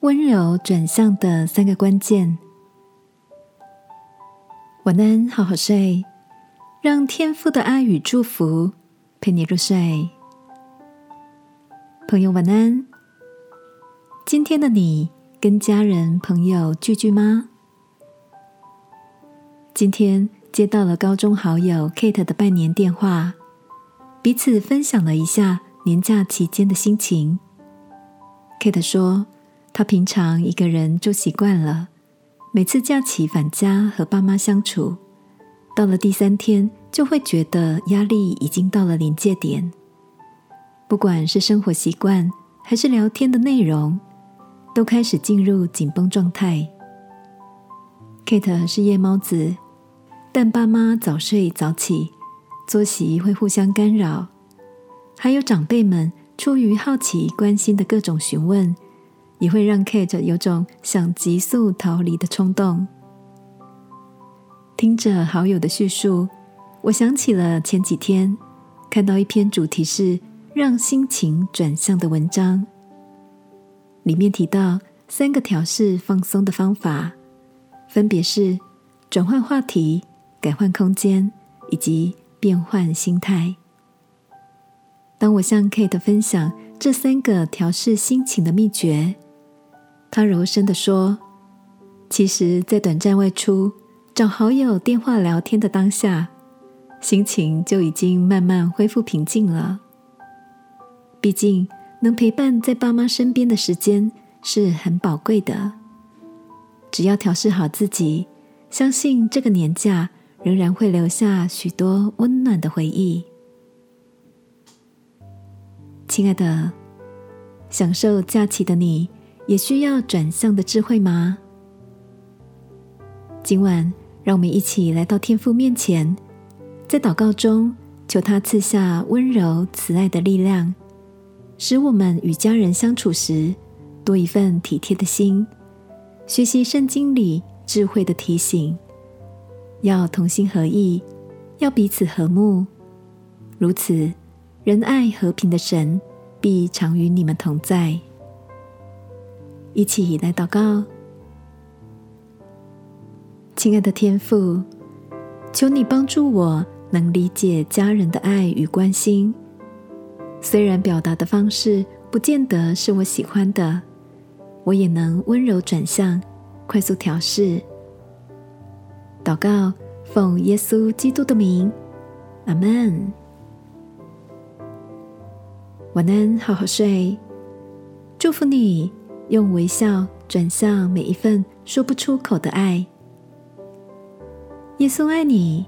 温柔转向的三个关键。晚安，好好睡，让天父的爱与祝福陪你入睡。朋友，晚安。今天的你跟家人朋友聚聚吗？今天接到了高中好友 Kate 的拜年电话，彼此分享了一下年假期间的心情。Kate 说。他平常一个人住习惯了，每次假期返家和爸妈相处，到了第三天就会觉得压力已经到了临界点。不管是生活习惯还是聊天的内容，都开始进入紧绷状态。Kate 是夜猫子，但爸妈早睡早起，作息会互相干扰，还有长辈们出于好奇关心的各种询问。也会让 Kate 有种想急速逃离的冲动。听着好友的叙述，我想起了前几天看到一篇主题是“让心情转向”的文章，里面提到三个调试放松的方法，分别是转换话题、改换空间以及变换心态。当我向 Kate 分享这三个调试心情的秘诀。他柔声的说：“其实，在短暂外出找好友电话聊天的当下，心情就已经慢慢恢复平静了。毕竟，能陪伴在爸妈身边的时间是很宝贵的。只要调试好自己，相信这个年假仍然会留下许多温暖的回忆。亲爱的，享受假期的你。”也需要转向的智慧吗？今晚，让我们一起来到天父面前，在祷告中求他赐下温柔慈爱的力量，使我们与家人相处时多一份体贴的心。学习圣经里智慧的提醒，要同心合意，要彼此和睦。如此，仁爱和平的神必常与你们同在。一起来祷告，亲爱的天父，求你帮助我能理解家人的爱与关心。虽然表达的方式不见得是我喜欢的，我也能温柔转向，快速调试。祷告，奉耶稣基督的名，阿门。晚安，好好睡，祝福你。用微笑转向每一份说不出口的爱。耶稣爱你，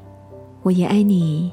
我也爱你。